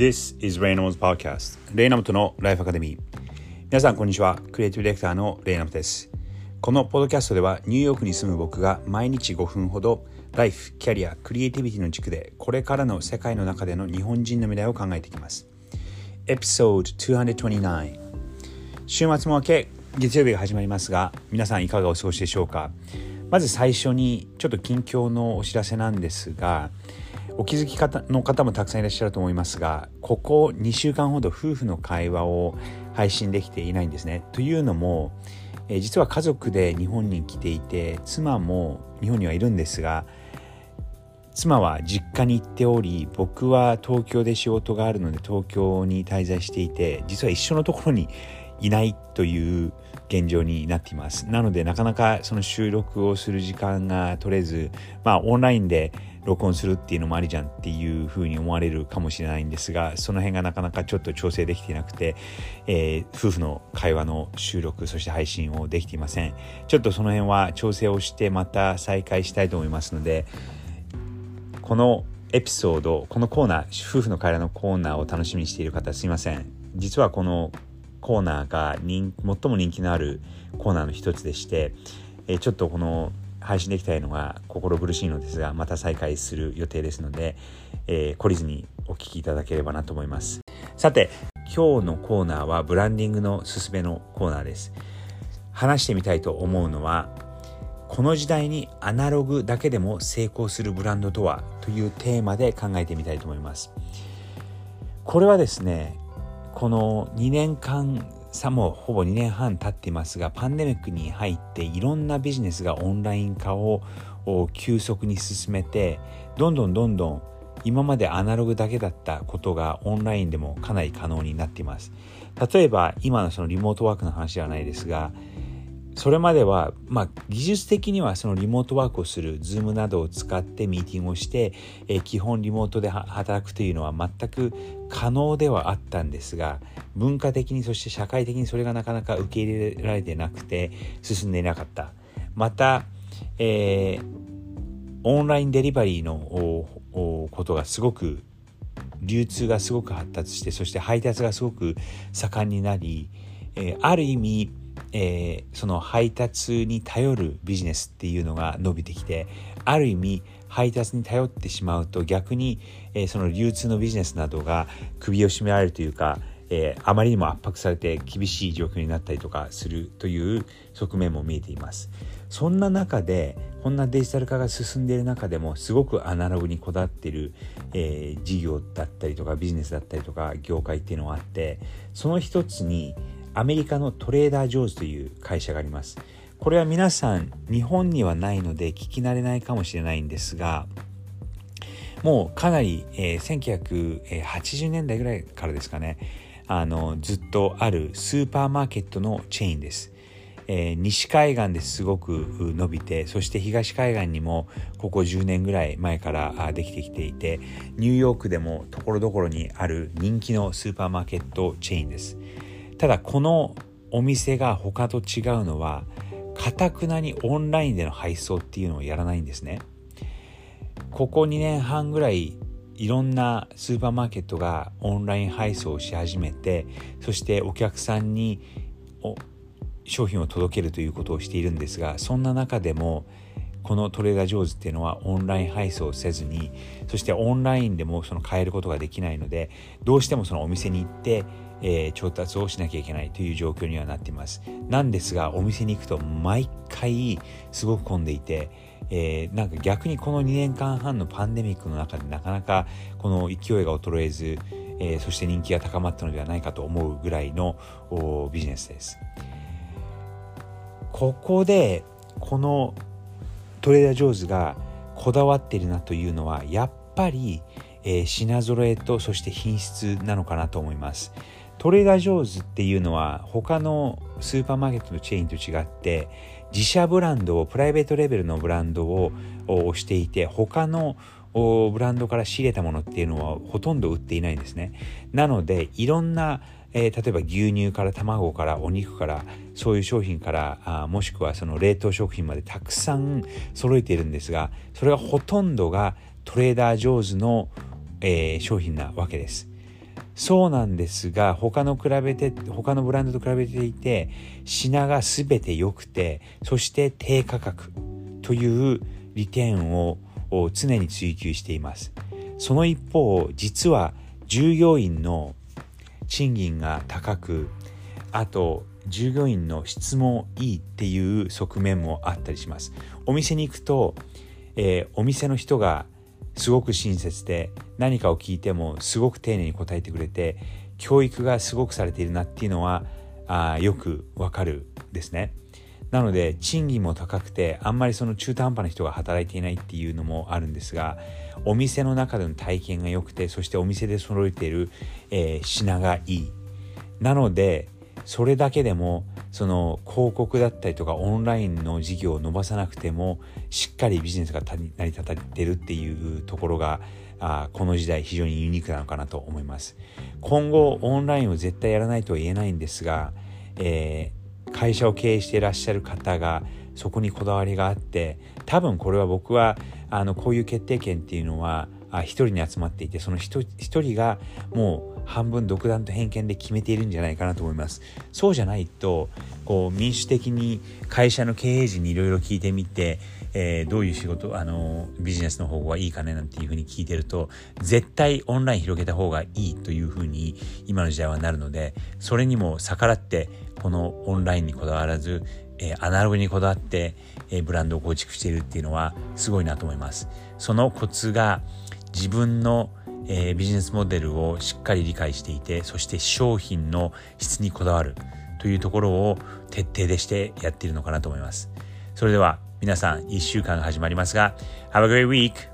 This is Reynolds Podcast. レイナムトのライフアカデミー皆さんこんにちは。クリエイティブディレクターのレイナムです。このポッドキャストではニューヨークに住む僕が毎日5分ほどライフ、キャリア、クリエイティビティの軸でこれからの世界の中での日本人の未来を考えていきます。エピソード229週末も明け月曜日が始まりますが皆さんいかがお過ごしでしょうか？まず最初にちょっと近況のお知らせなんですがお気づき方の方もたくさんいらっしゃると思いますがここ2週間ほど夫婦の会話を配信できていないんですね。というのも、えー、実は家族で日本に来ていて妻も日本にはいるんですが妻は実家に行っており僕は東京で仕事があるので東京に滞在していて実は一緒のところにいないという現状になっています。なのでなかなかその収録をする時間が取れずまあオンラインで録音するっていうのもありじゃんっていうふうに思われるかもしれないんですがその辺がなかなかちょっと調整できていなくて、えー、夫婦の会話の収録そして配信をできていません。ちょっとその辺は調整をしてまた再開したいと思いますのでこのエピソードこのコーナー夫婦の会話のコーナーを楽しみにしている方すいません。実はこのコーナーが人最も人気のあるコーナーの一つでして、え、ちょっとこの配信できたいのが心苦しいのですがまた再開する予定ですので、えー、懲りずにお聞きいただければなと思います。さて今日のコーナーはブランディングのすすめのコーナーです。話してみたいと思うのはこの時代にアナログだけでも成功するブランドとはというテーマで考えてみたいと思います。これはですねこの2年間さもほぼ2年半経っていますがパンデミックに入っていろんなビジネスがオンライン化を急速に進めてどんどんどんどん今までアナログだけだったことがオンラインでもかなり可能になっています。例えば今のそのリモートワークの話ではないですがそれまでは、まあ、技術的にはそのリモートワークをする Zoom などを使ってミーティングをして、えー、基本リモートで働くというのは全く可能ではあったんですが文化的にそして社会的にそれがなかなか受け入れられてなくて進んでいなかった。また、えー、オンラインデリバリーのことがすごく流通がすごく発達してそして配達がすごく盛んになり、えー、ある意味えー、その配達に頼るビジネスっていうのが伸びてきてある意味配達に頼ってしまうと逆に、えー、その流通のビジネスなどが首を絞められるというか、えー、あまりにも圧迫されて厳しい状況になったりとかするという側面も見えています。そんな中でこんなデジタル化が進んでいる中でもすごくアナログにこだわっている、えー、事業だったりとかビジネスだったりとか業界っていうのがあってその一つにアメリカのトレーダー・ジョーズという会社があります。これは皆さん日本にはないので聞き慣れないかもしれないんですがもうかなり、えー、1980年代ぐらいからですかねあのずっとあるスーパーマーケットのチェーンです。えー、西海岸ですごく伸びてそして東海岸にもここ10年ぐらい前からできてきていてニューヨークでもところどころにある人気のスーパーマーケットチェーンです。ただこのお店が他と違うのはかたくなにオンラインでの配送っていうのをやらないんですね。ここ2年半ぐらいいろんなスーパーマーケットがオンライン配送をし始めてそしてお客さんに商品を届けるということをしているんですがそんな中でもこのトレーダー上手っていうのはオンライン配送せずにそしてオンラインでもその買えることができないのでどうしてもそのお店に行ってえー、調達をしなきゃいけないという状況にはなっています。なんですが、お店に行くと毎回すごく混んでいて、えー、なんか逆にこの2年間半のパンデミックの中でなかなかこの勢いが衰えず、えー、そして人気が高まったのではないかと思うぐらいのビジネスです。ここでこのトレーダー・ジョーズがこだわってるなというのはやっぱり、えー、品揃えとそして品質なのかなと思います。トレーダー・ジョーズっていうのは他のスーパーマーケットのチェーンと違って自社ブランドをプライベートレベルのブランドを押していて他のブランドから仕入れたものっていうのはほとんど売っていないんですね。なのでいろんな、えー、例えば牛乳から卵からお肉からそういう商品からあもしくはその冷凍食品までたくさん揃えているんですがそれはほとんどがトレーダー・ジョーズの、えー、商品なわけです。そうなんですが他の比べて他のブランドと比べていて品が全て良くてそして低価格という利点を常に追求しています。その一方実は従業員の賃金が高くあと従業員の質もいいっていう側面もあったりします。お店に行くと、えー、お店の人がすごく親切で何かを聞いてもすごく丁寧に答えてくれて教育がすごくされているなっていうのはあよくわかるですね。なので賃金も高くてあんまりその中途半端な人が働いていないっていうのもあるんですがお店の中での体験が良くてそしてお店で揃えている、えー、品がいいなのでそれだけでもその広告だったりとかオンラインの事業を伸ばさなくてもしっかりビジネスが成り立ってるっていうところがあこの時代非常にユニークなのかなと思います。今後オンラインを絶対やらないとは言えないんですが、えー、会社を経営していらっしゃる方がそこにこだわりがあって多分これは僕はあのこういう決定権っていうのは一人に集まっていてその一人がもう半分独断と偏見で決めているんじゃないかなと思いますそうじゃないとこう民主的に会社の経営陣にいろいろ聞いてみて、えー、どういう仕事あのビジネスの方がいいかねなんていうふうに聞いてると絶対オンライン広げた方がいいというふうに今の時代はなるのでそれにも逆らってこのオンラインにこだわらずえアナログにこだわって、えブランドを構築しているっていうのはすごいなと思います。そのコツが自分の、えー、ビジネスモデルをしっかり理解していてそして商品の質にこだわるというところを徹底でしてやっているのかなと思いますそれでは皆さん1週間が始まりますが Have a great week!